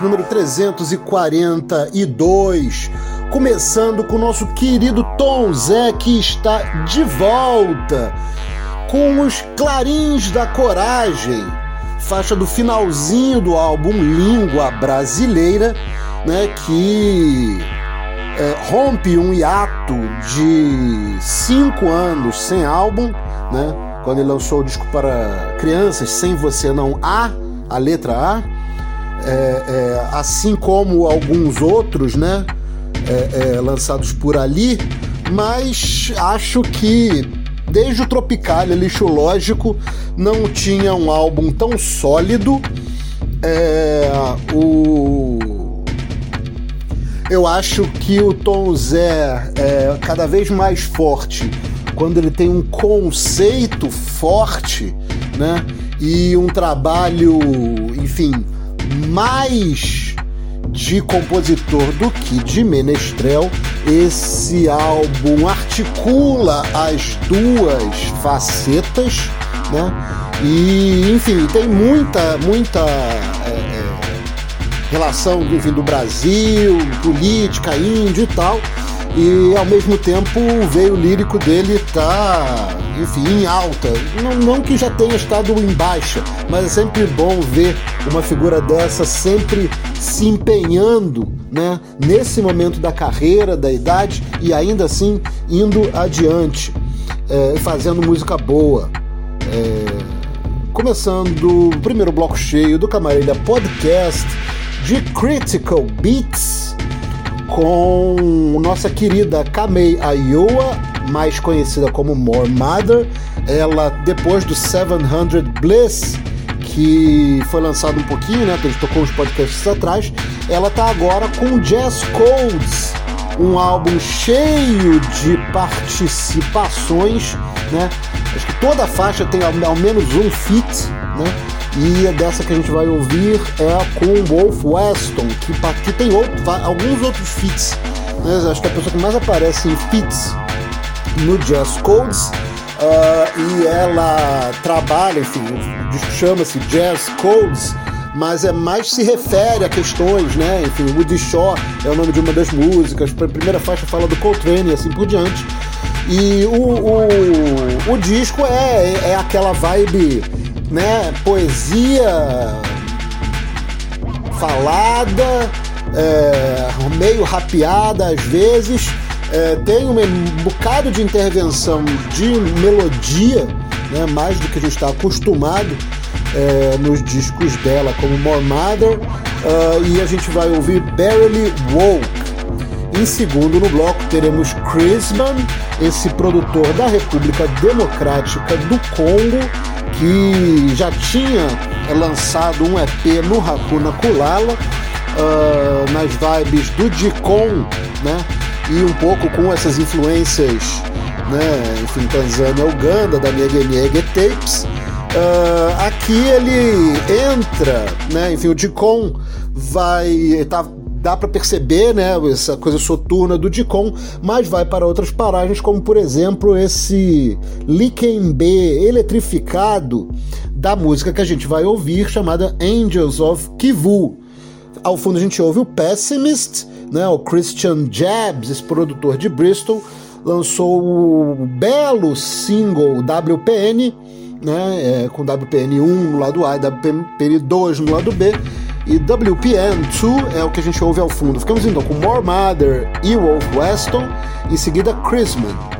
Número 342, começando com o nosso querido Tom Zé que está de volta com os Clarins da Coragem, faixa do finalzinho do álbum Língua Brasileira, né, que é, rompe um hiato de cinco anos sem álbum, né, quando ele lançou o disco para crianças, Sem Você Não Há, a letra A, é, é, assim como alguns outros, né, é, é, lançados por ali, mas acho que desde o Tropicália Lixo Lógico não tinha um álbum tão sólido. É, o eu acho que o Tom Zé é cada vez mais forte quando ele tem um conceito forte, né? E um trabalho, enfim, mais de compositor do que de menestrel. Esse álbum articula as duas facetas, né? E, enfim, tem muita, muita é, é, relação enfim, do Brasil, política, índio e tal. E ao mesmo tempo o veio lírico dele tá, enfim, em alta. Não, não que já tenha estado em baixa, mas é sempre bom ver uma figura dessa sempre se empenhando, né, nesse momento da carreira, da idade e ainda assim indo adiante, é, fazendo música boa. É, começando o primeiro bloco cheio do Camarilha Podcast de Critical Beats com nossa querida Kamei Ayoa, mais conhecida como More Mother. Ela, depois do 700 Bliss, que foi lançado um pouquinho, né? Que a gente tocou uns podcasts atrás, ela tá agora com Jazz Codes, um álbum cheio de participações, né? Acho que toda faixa tem ao, menos um feat, né? E dessa que a gente vai ouvir é com Wolf Weston, que, que tem outro, alguns outros feats. Né? Acho que é a pessoa que mais aparece em feats no Jazz Codes. Uh, e ela trabalha, enfim, chama-se Jazz Codes, mas é mais se refere a questões, né? Enfim, Woody Shaw é o nome de uma das músicas, a primeira faixa fala do Coltrane e assim por diante. E o, o, o disco é, é aquela vibe, né? Poesia falada, é, meio rapeada às vezes. É, tem um bocado de intervenção de melodia, né, mais do que a gente está acostumado é, nos discos dela, como More Mother, uh, e a gente vai ouvir Barely Woke. Em segundo no bloco teremos Chrisman, esse produtor da República Democrática do Congo, que já tinha lançado um EP no Hakuna Kulala, uh, nas vibes do Dicon, né? E um pouco com essas influências, né? Enfim, Tanzânia, Uganda, da Nege Nege Tapes. Uh, aqui ele entra, né? Enfim, o Dicon vai. Tá, dá para perceber, né, essa coisa soturna do Dicon, mas vai para outras paragens, como por exemplo esse Likembe eletrificado da música que a gente vai ouvir, chamada Angels of Kivu. Ao fundo a gente ouve o Pessimist, né, o Christian Jabs, esse produtor de Bristol, lançou o belo single WPN, né, é, com WPN 1 no lado A e WPN 2 no lado B, e WPN2 é o que a gente ouve ao fundo. Ficamos então com More Mother e Wolf Weston, em seguida Chrisman.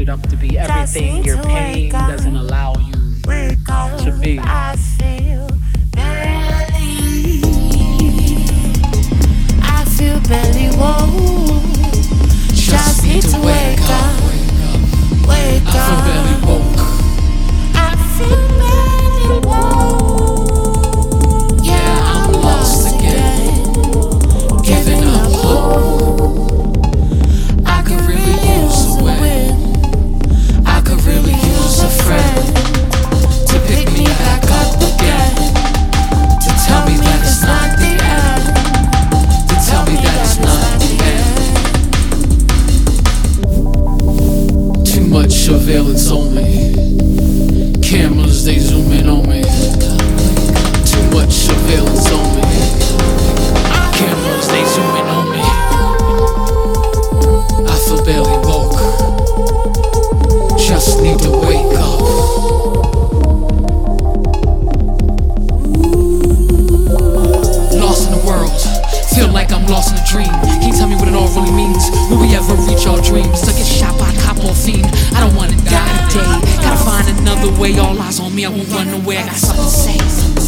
It up to be everything your pain doesn't allow you to be. I feel barely. I feel barely whoa. Just need to wake up. Wake I feel up. barely woke. I feel barely whoa. Surveillance on me. Cameras, they zoom in on me. Too much surveillance on me. Cameras, they zoom in on me. I feel barely woke. Just need to wake up. Lost in the world, feel like I'm lost in a dream. Can you tell me what it all really means? Will we ever reach our dreams? To get shot by I don't wanna die today. Gotta find another way. All eyes on me, I won't run away. I got something to say.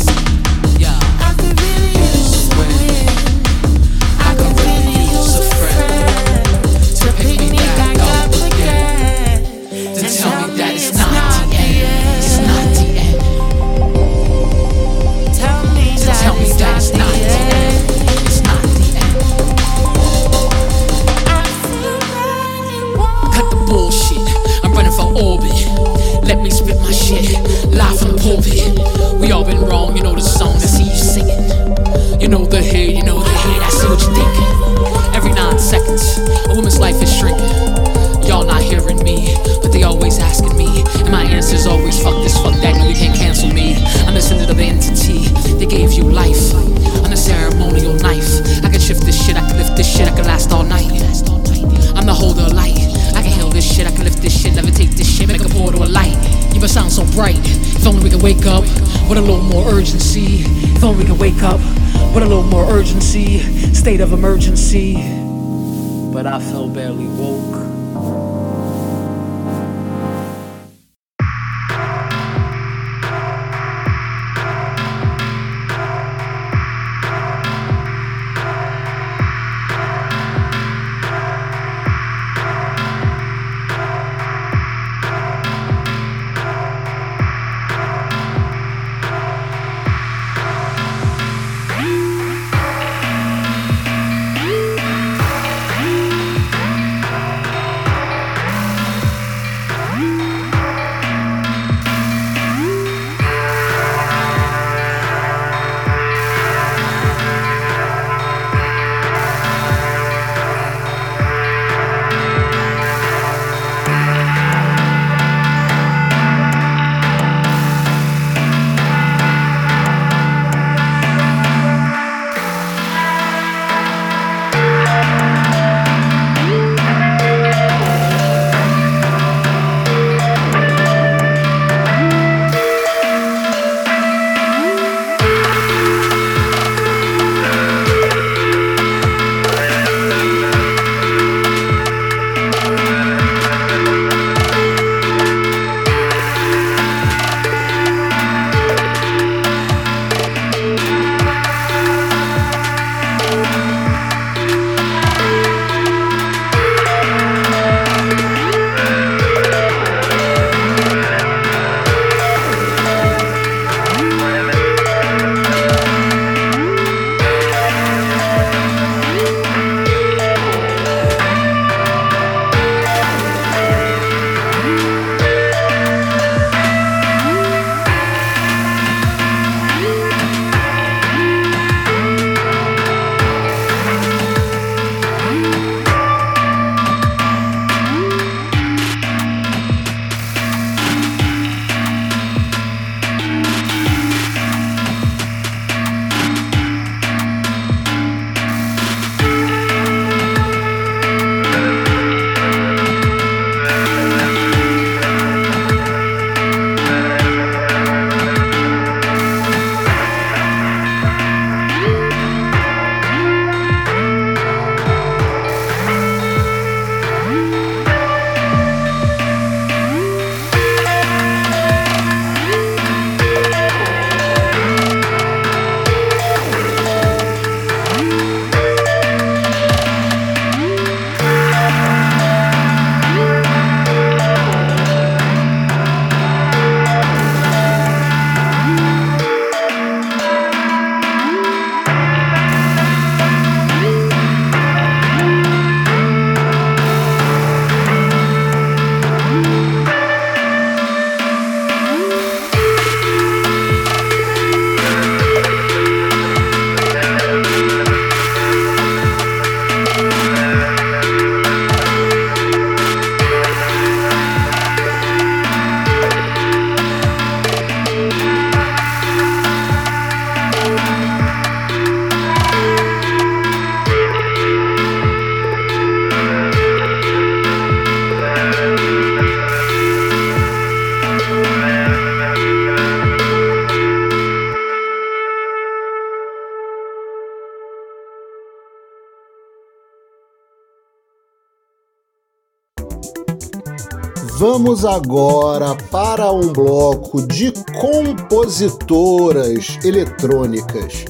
Vamos agora para um bloco de compositoras eletrônicas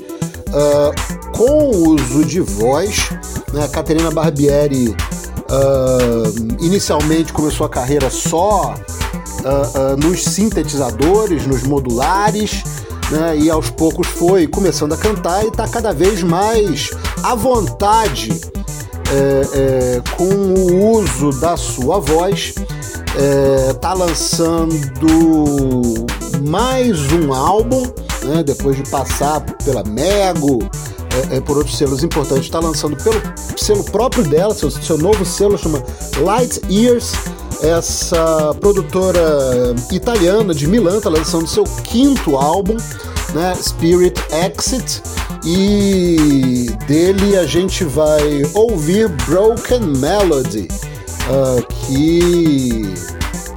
uh, com uso de voz. Né? A Caterina Barbieri uh, inicialmente começou a carreira só uh, nos sintetizadores, nos modulares, né? e aos poucos foi começando a cantar e está cada vez mais à vontade é, é, com o uso da sua voz é, tá lançando mais um álbum, né, depois de passar pela Mego, é, é, por outros selos importantes, está lançando pelo selo próprio dela, seu, seu novo selo chama Light Years. Essa produtora italiana de Milan está lançando seu quinto álbum, né, Spirit Exit, e dele a gente vai ouvir Broken Melody uh, que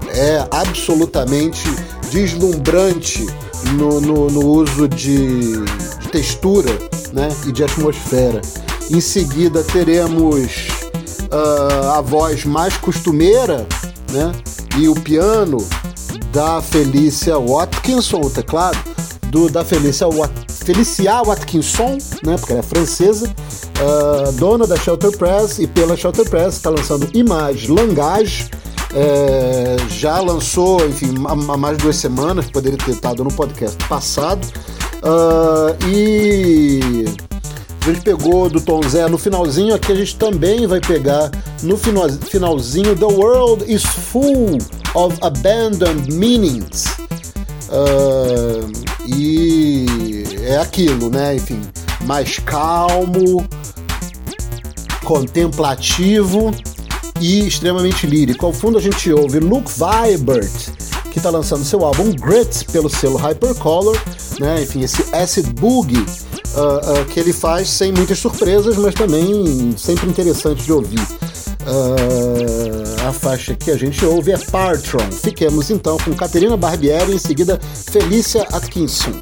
é absolutamente deslumbrante no, no, no uso de, de, textura né, e de atmosfera. Em seguida teremos uh, a voz mais costumeira né, e o piano da Felícia Watkinson, o teclado do, da Felícia Watkinson Felicia Watkinson, né, porque ela é francesa, uh, dona da Shelter Press e pela Shelter Press está lançando Image Langage. É, já lançou, enfim, há mais de duas semanas, poderia ter estado no podcast passado. Uh, e a gente pegou do Tom Zé no finalzinho, aqui a gente também vai pegar no finalzinho The World is Full of Abandoned Meanings. Uh, e é aquilo, né? Enfim, mais calmo, contemplativo e extremamente lírico. Ao fundo a gente ouve Luke Vibert, que está lançando seu álbum Grit pelo selo Hypercolor, né? Enfim, esse acid boogie uh, uh, que ele faz sem muitas surpresas, mas também sempre interessante de ouvir. Uh, a faixa que a gente ouve é Partron. Fiquemos então com Caterina Barbieri em seguida Felícia Atkinson.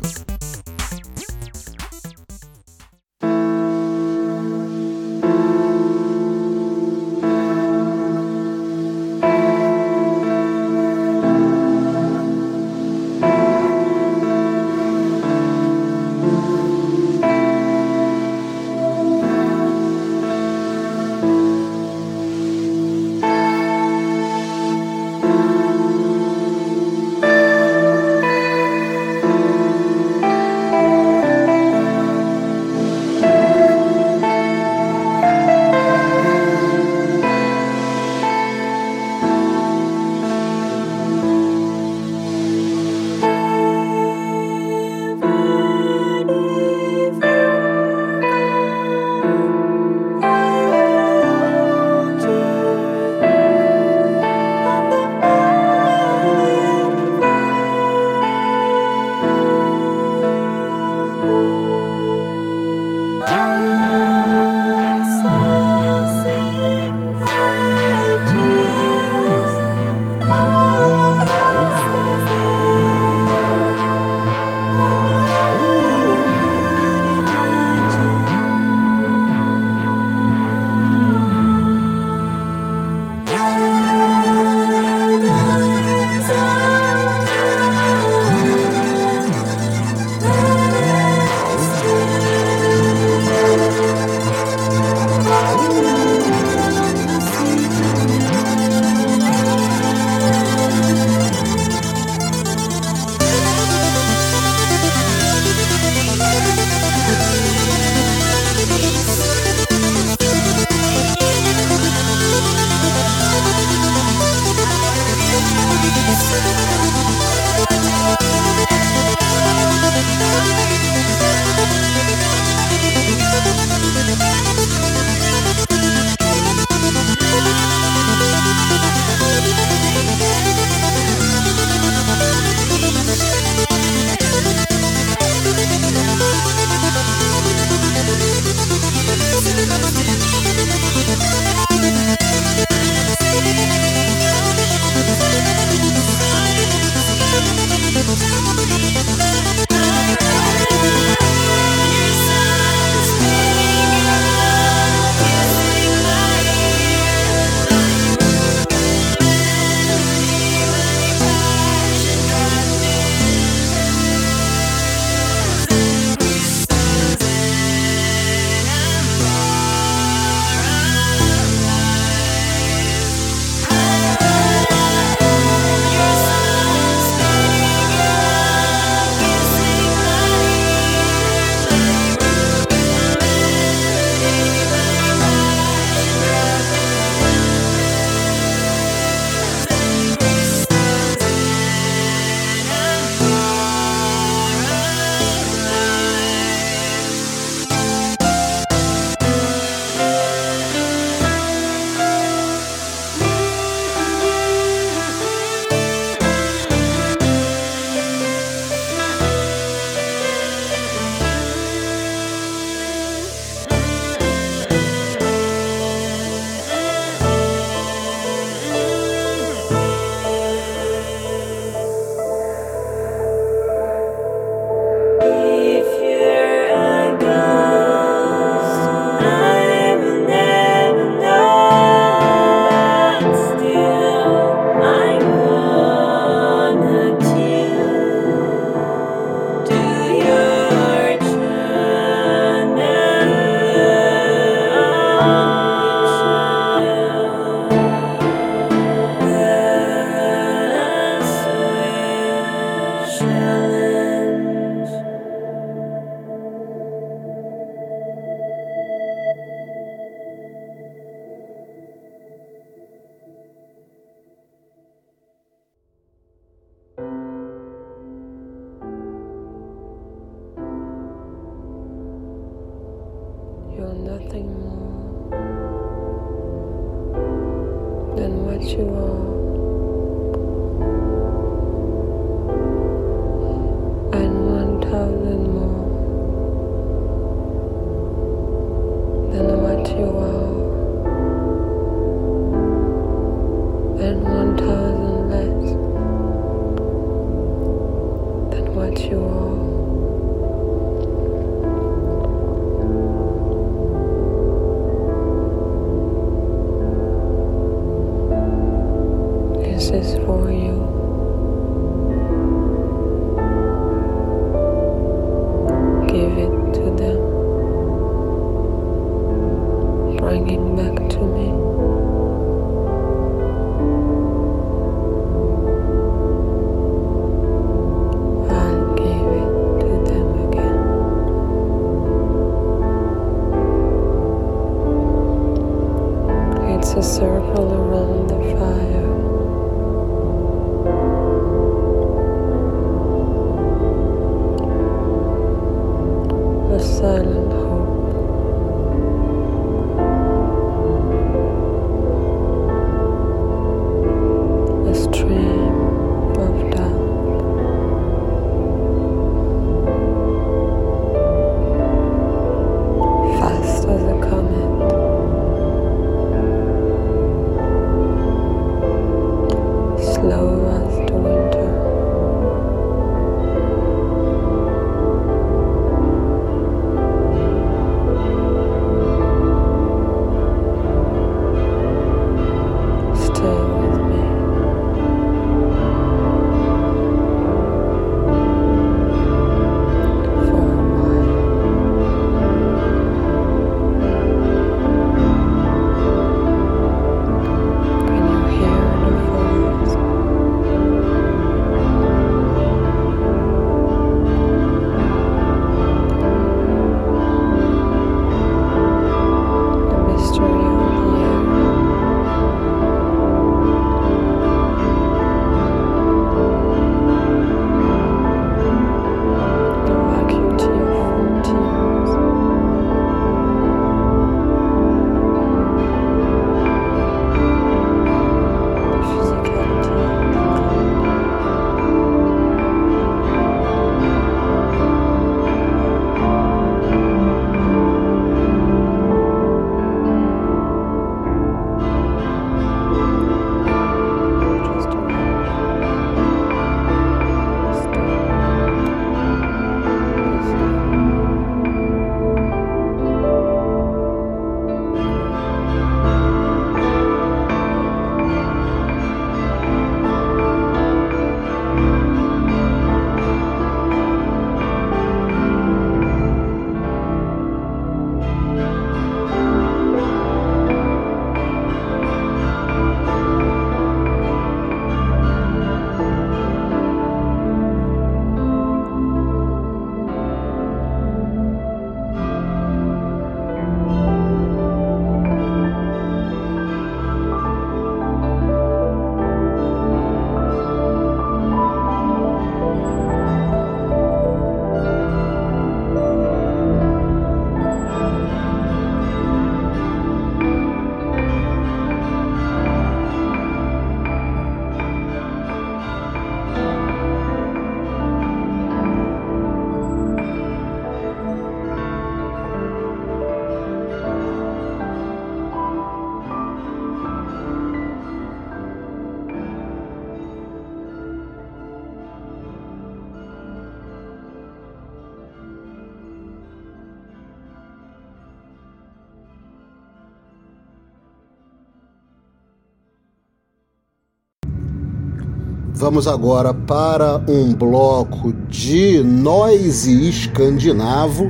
Vamos agora para um bloco de noise escandinavo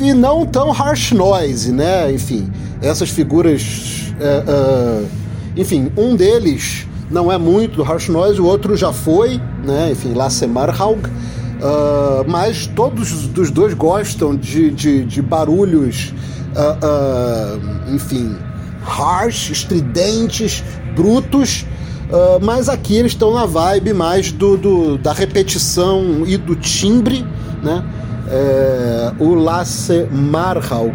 e não tão harsh noise, né? Enfim, essas figuras. é, é, enfim, um deles não é muito do harsh noise, o outro já foi, né? Enfim, Lasse Marhaug. ah, mas todos dos dois gostam de, de, de barulhos, ah, ah, enfim, harsh, estridentes, brutos. Uh, mas aqui eles estão na vibe mais do, do- da repetição e do timbre, né? É, o Lasse Marhaug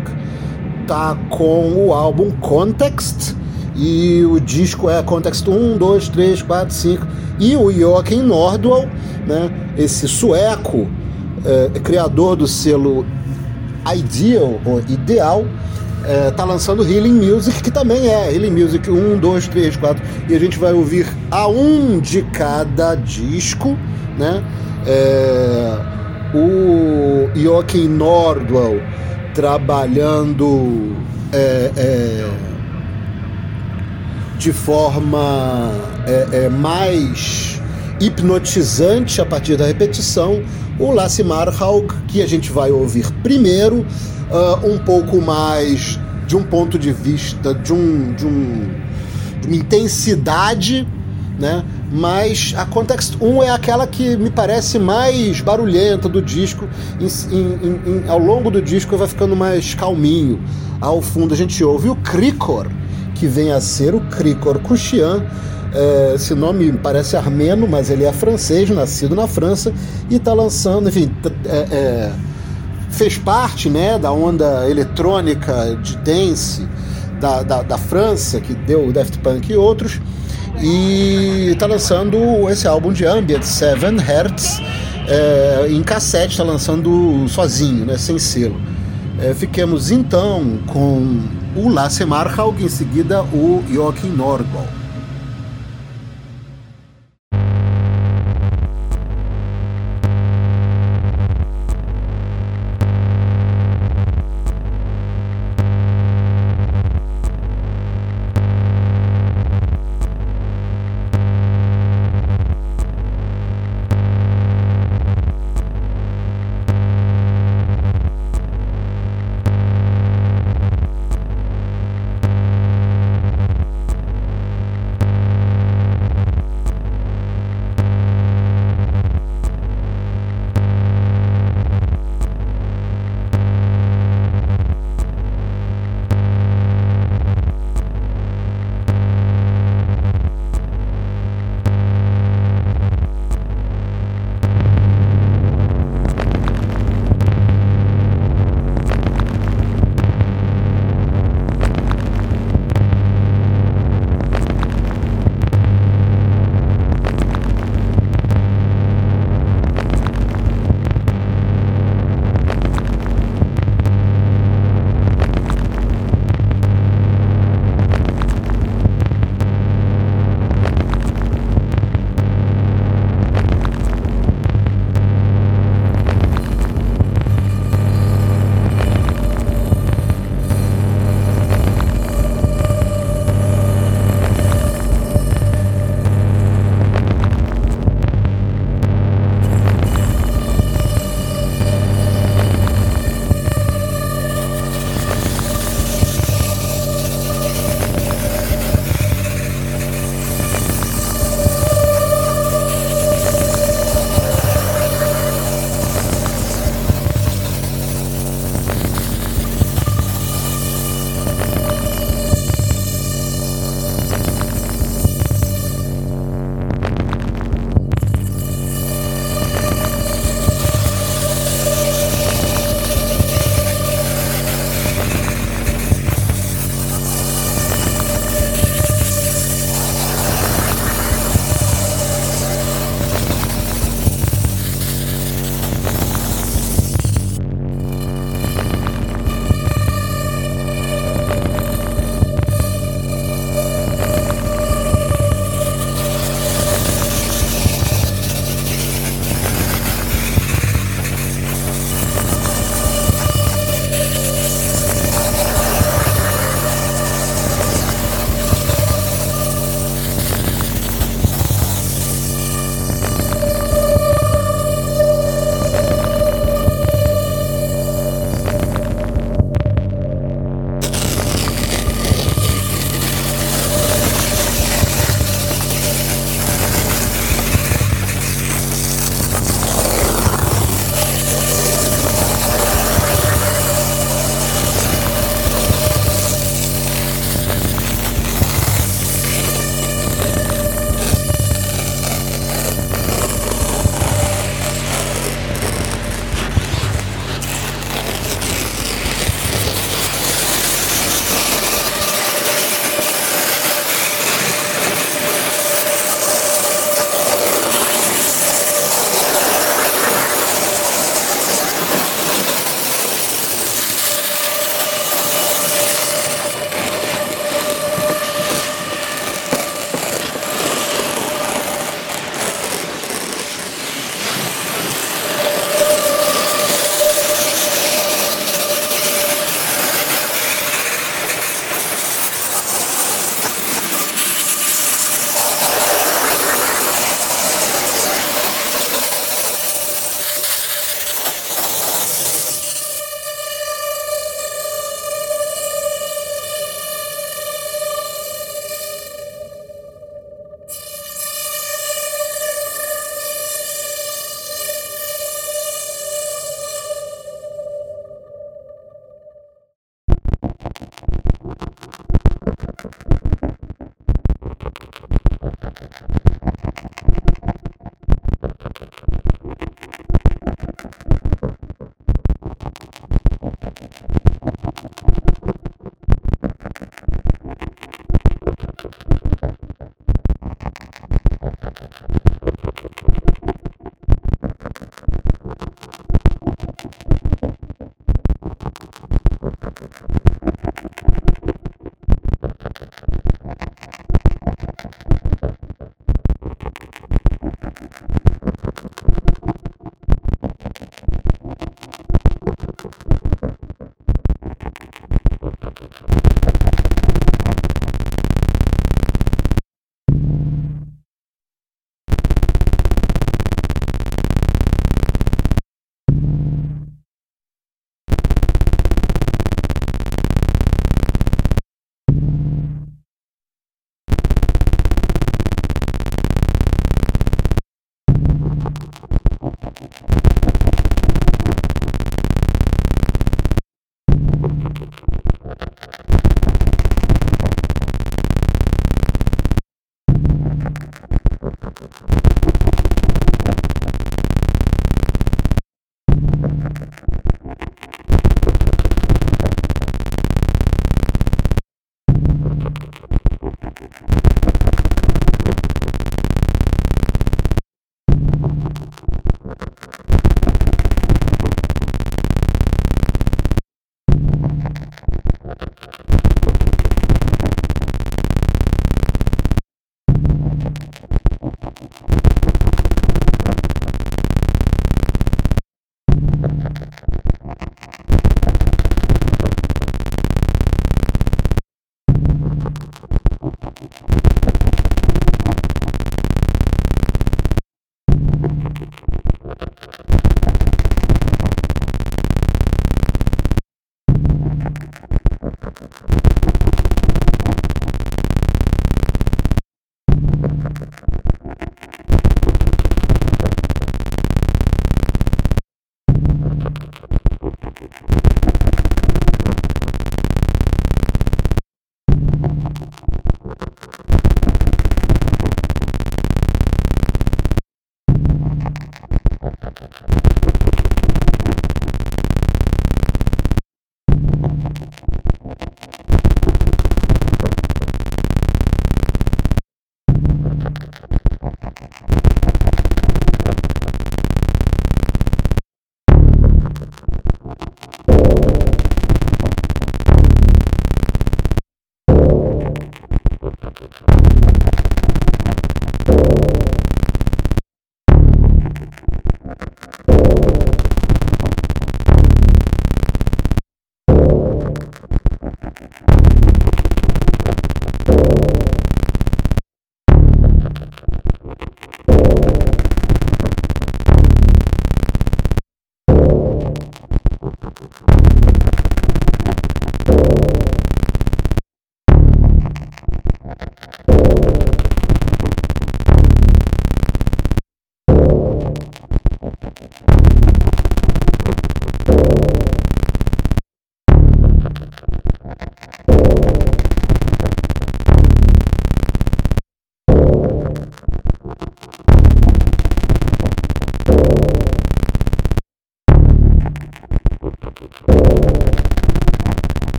tá com o álbum Context E o disco é Context 1, 2, 3, 4, 5. E o Joachim Nordwall, né, esse sueco, é, criador do selo Ideal, ou Ideal, é, tá lançando Healing Music, que também é Healing Music 1, 2, 3, 4. E a gente vai ouvir a um de cada disco, né? É, o Joachim Nordwell trabalhando é, é, de forma é, é, mais hipnotizante a partir da repetição. O Lasse Marhaug, que a gente vai ouvir primeiro, uh, um pouco mais de um ponto de vista, de, um, de, um, uma intensidade, né? Mas a Context 1 é aquela que me parece mais barulhenta do disco. Em, em, em, ao longo do disco vai ficando mais calminho. Ao fundo a gente ouve o Krikor, que vem a ser o Krikor Kushian. É, esse nome parece armeno, mas ele é francês, nascido na França, e está lançando, enfim, é, é, fez parte né, da onda eletrônica de dance da, da, da França, que deu o Daft Punk e outros, e está lançando esse álbum de ambient, Seven Hertz, é, em cassete, está lançando sozinho, né, sem selo. É, fiquemos então com o Lasse Marhaug, em seguida o Joachim Nordwall.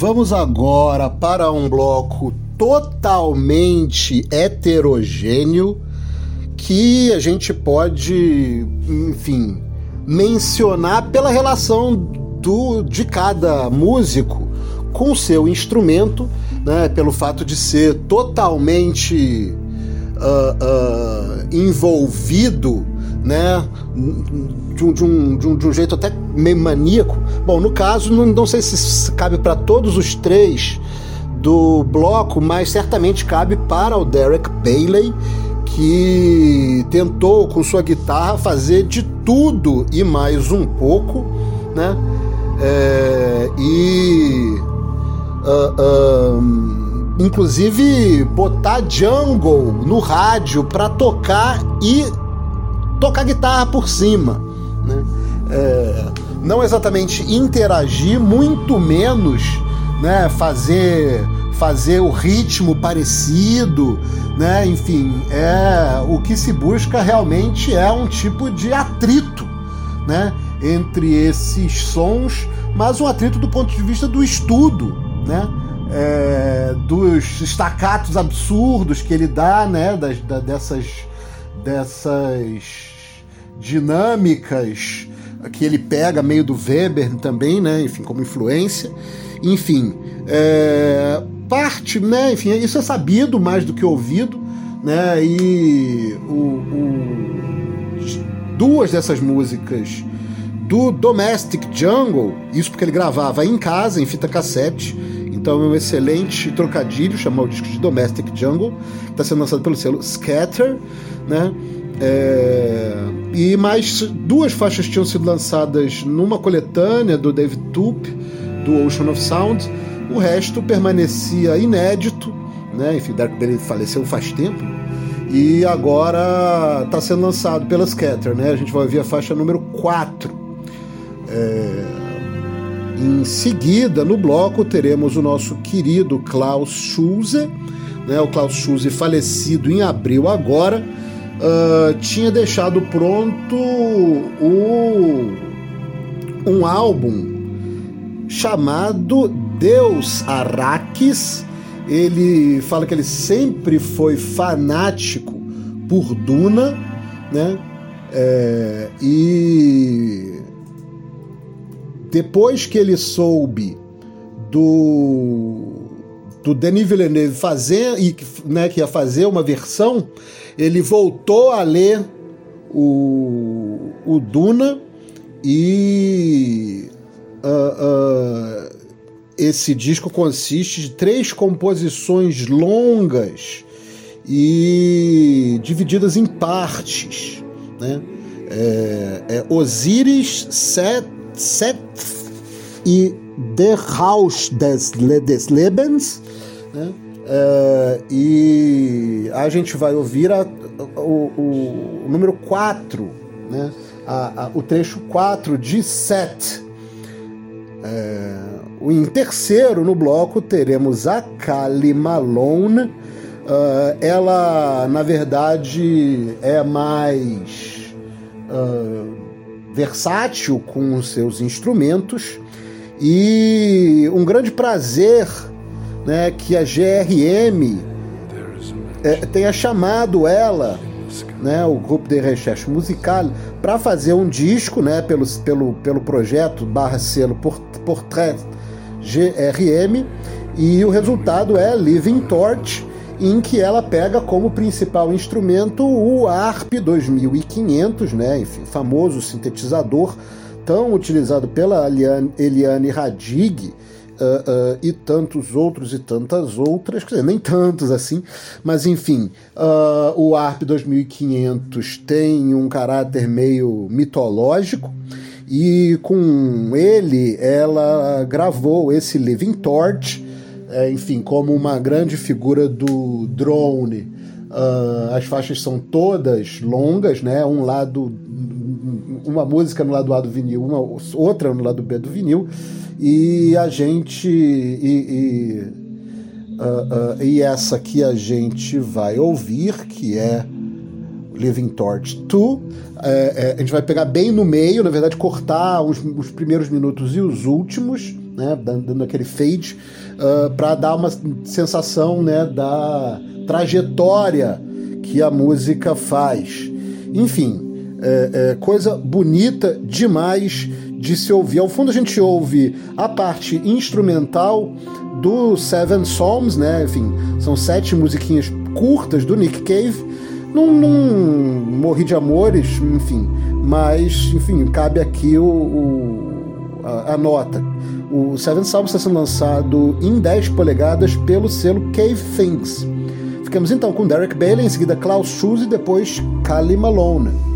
Vamos agora para um bloco totalmente heterogêneo que a gente pode, enfim, mencionar pela relação do, de cada músico com seu instrumento, né, pelo fato de ser totalmente uh, uh, envolvido né, de um, de, um, de, um, de um jeito até meio maníaco. Bom, no caso, não, não sei se cabe para todos os três do bloco, mas certamente cabe para o Derek Bailey, que tentou com sua guitarra fazer de tudo e mais um pouco, né? É, e uh, uh, inclusive botar jungle no rádio para tocar e tocar guitarra por cima, né? É, não exatamente interagir, muito menos, né? Fazer fazer o ritmo parecido, né? Enfim, é o que se busca realmente é um tipo de atrito, né? Entre esses sons, mas um atrito do ponto de vista do estudo, né? É, dos estacatos absurdos que ele dá, né? Das, da, dessas dessas dinâmicas que ele pega meio do Weber também, né? Enfim, como influência. Enfim, é, parte, né? Enfim, isso é sabido mais do que ouvido, né? E o, o, duas dessas músicas do Domestic Jungle, isso porque ele gravava em casa, em fita cassete. Então é um excelente trocadilho chamar o disco de Domestic Jungle, que está sendo lançado pelo selo Scatter, né? É, e mais duas faixas tinham sido lançadas numa coletânea do David Toop, do Ocean of Sound, o resto permanecia inédito, né? Enfim, Dark Bailey faleceu faz tempo. E agora está sendo lançado pela Scatter, né? A gente vai ouvir a faixa número 4. É... Em seguida, no bloco, teremos o nosso querido Klaus Schulze, né? O Klaus Schulze falecido em abril agora. Uh, tinha deixado pronto o, um álbum chamado Deus Arrakis. Ele fala que ele sempre foi fanático por Duna, né? É, e depois que ele soube do do Denis Villeneuve fazer e né, que ia fazer uma versão, ele voltou a ler o, o Duna e uh, uh, esse disco consiste de três composições longas e divididas em partes. Né? É, é Osiris, Set, Set e Der Haus des, des Lebens. Né? É, e a gente vai ouvir a, o, o, número 4, né? A, o trecho 4 de Set. É, em terceiro, no bloco, teremos a Kali Malone. Uh, ela, na verdade, é mais uh, versátil com os seus instrumentos. E um grande prazer né, que a GRM é, tenha chamado ela, né, o grupo de recherche musical, para fazer um disco né, pelo, pelo, pelo projeto barra selo Portrait GRM e o resultado é Living Torch, em que ela pega como principal instrumento o ARP 2500, né, enfim, famoso sintetizador tão utilizado pela Eliane Radig, Uh, uh, e tantos outros e tantas outras, quer dizer, nem tantos assim, mas enfim, uh, o ARP 2500 tem um caráter meio mitológico e com ele ela gravou esse Living Torch, é, enfim, como uma grande figura do drone. Uh, as faixas são todas longas, né? Um lado, uma música no lado A do vinil, uma outra no lado B do vinil, e a gente e, e, uh, uh, e essa que a gente vai ouvir, que é Living Torch 2. É, é, a gente vai pegar bem no meio, na verdade, cortar os, os primeiros minutos e os últimos, né, dando aquele fade, para dar uma sensação né, da trajetória que a música faz. Enfim, é, é coisa bonita demais de se ouvir. Ao fundo a gente ouve a parte instrumental do Seven Psalms, né? Enfim, são sete musiquinhas curtas do Nick Cave. Não, não morri de amores, enfim, mas enfim, cabe aqui o, o a, a, nota. O Seven Psalms está sendo lançado em 10 polegadas pelo selo Cave Things. Ficamos então com Derek Bailey, em seguida Klaus Schulze e depois Kali Malone.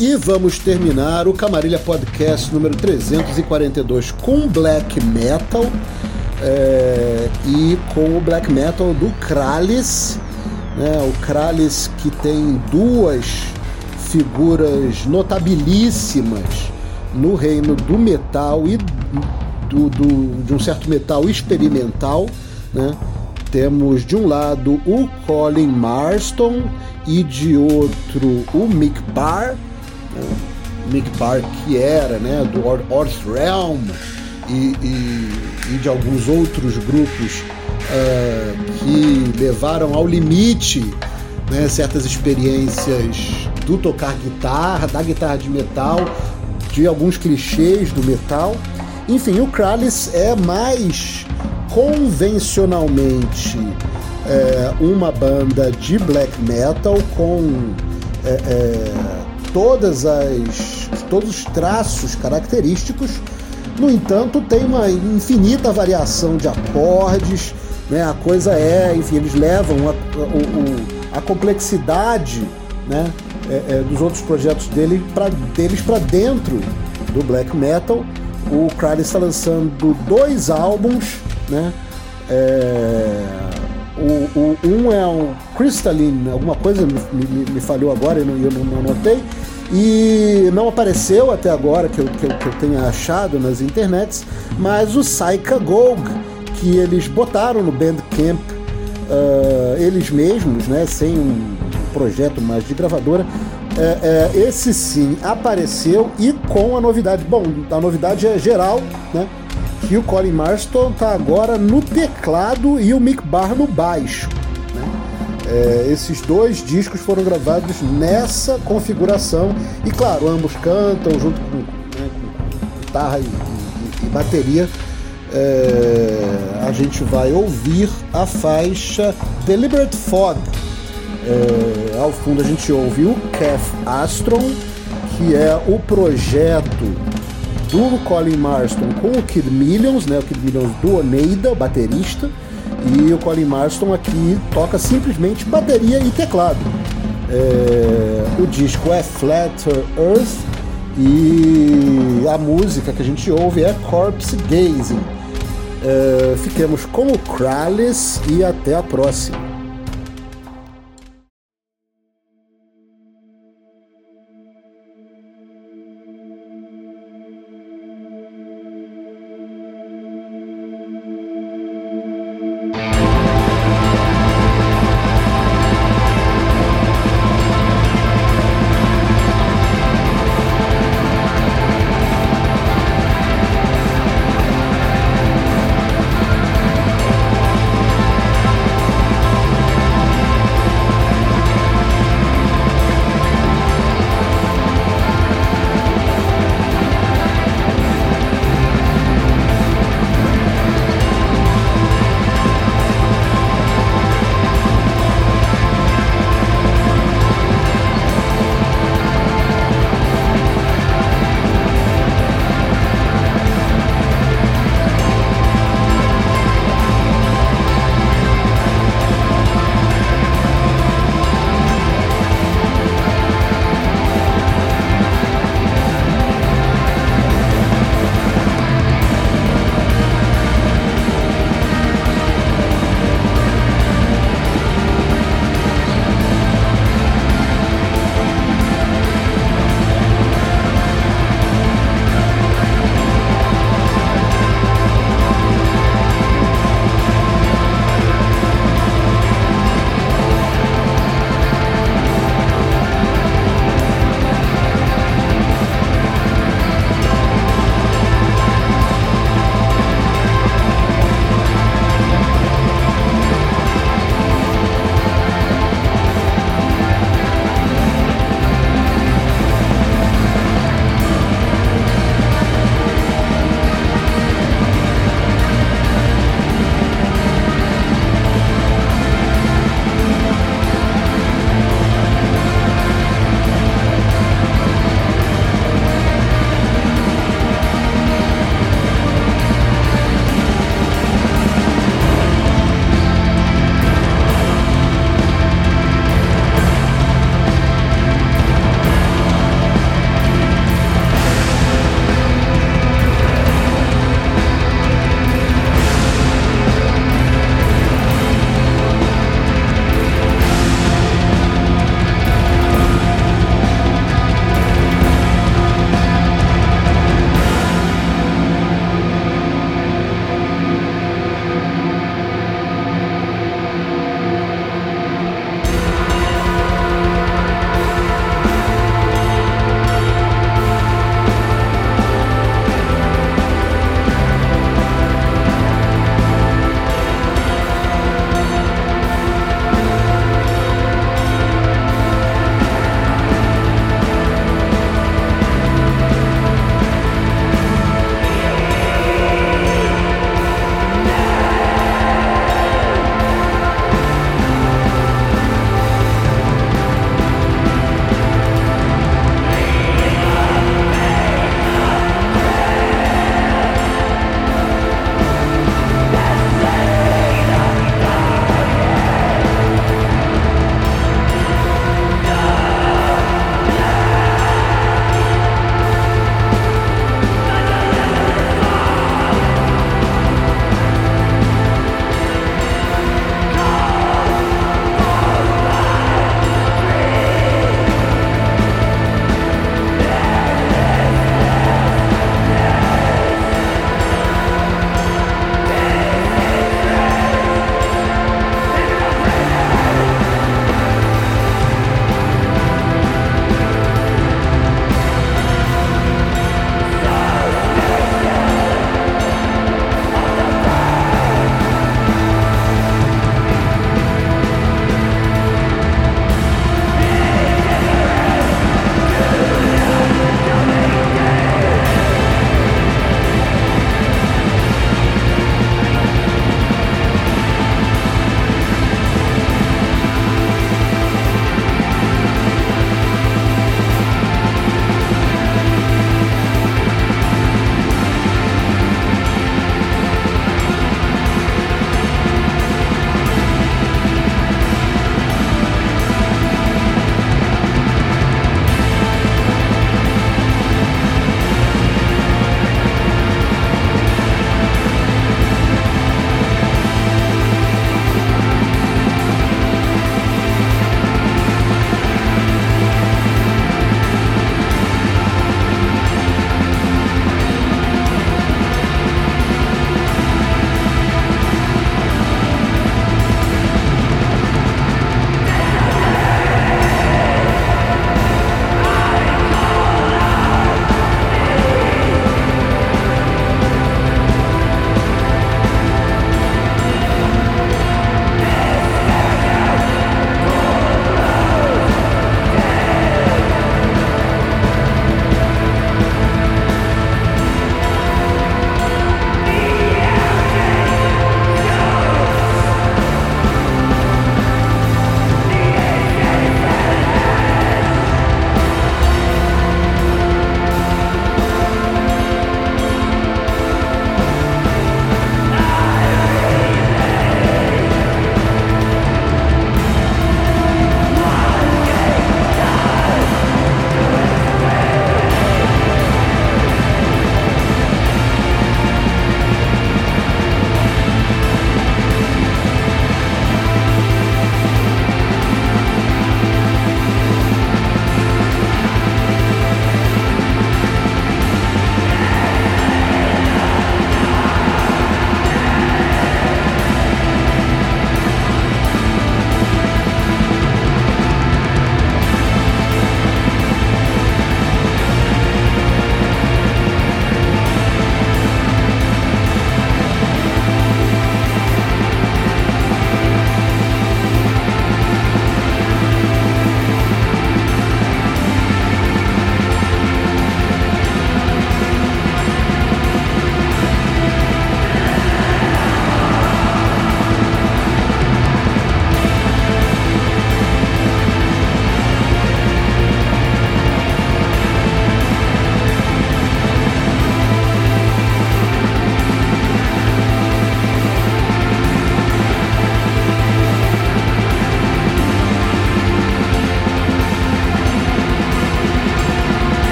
E vamos terminar o Camarilha Podcast número 342 com black metal é, e com o black metal do Kralis, né, o Kralis que tem duas figuras notabilíssimas no reino do metal e do, do, de um certo metal experimental. Né? Temos de um lado o Colin Marston e de outro o Mick Barr. Mick Barr que era né, do Earth Realm e, e, e de alguns outros grupos uh, que levaram ao limite né, certas experiências do tocar guitarra, da guitarra de metal, de alguns clichês do metal. Enfim, o Kralis é mais convencionalmente é, uma banda de black metal com é, é, todas as todos os traços característicos. No entanto, tem uma infinita variação de acordes, né? A coisa é, enfim, eles levam a, a, complexidade, né? É, é, dos outros projetos dele pra, deles para dentro do black metal. O Kralis está lançando dois álbuns, né? É, o, o, um é um Crystalline, alguma coisa me, me, me falhou agora e eu, não, eu não notei. E não apareceu até agora que eu, que eu, que eu tenha achado nas internets, mas o Saika Gog, que eles botaram no Bandcamp uh, eles mesmos, né, sem um projeto mais de gravadora. É, é, esse sim apareceu e com a novidade. Bom, a novidade é geral, né? Que o Colin Marston tá agora no teclado e o Mick Barr no baixo. Né? É, esses dois discos foram gravados nessa configuração e, claro, ambos cantam junto com, né, com guitarra e, e, e bateria. É, a gente vai ouvir a faixa Deliberate Fog é, ao fundo a gente ouve o Kev Astron, que é o projeto do Colin Marston com o Kid Millions, né? O Kid Millions do Oneida, baterista, e o Colin Marston aqui toca simplesmente bateria e teclado. É, o disco é Flatter Earth e a música que a gente ouve é Corpse Gazing. É, fiquemos com o Kralis e até a próxima.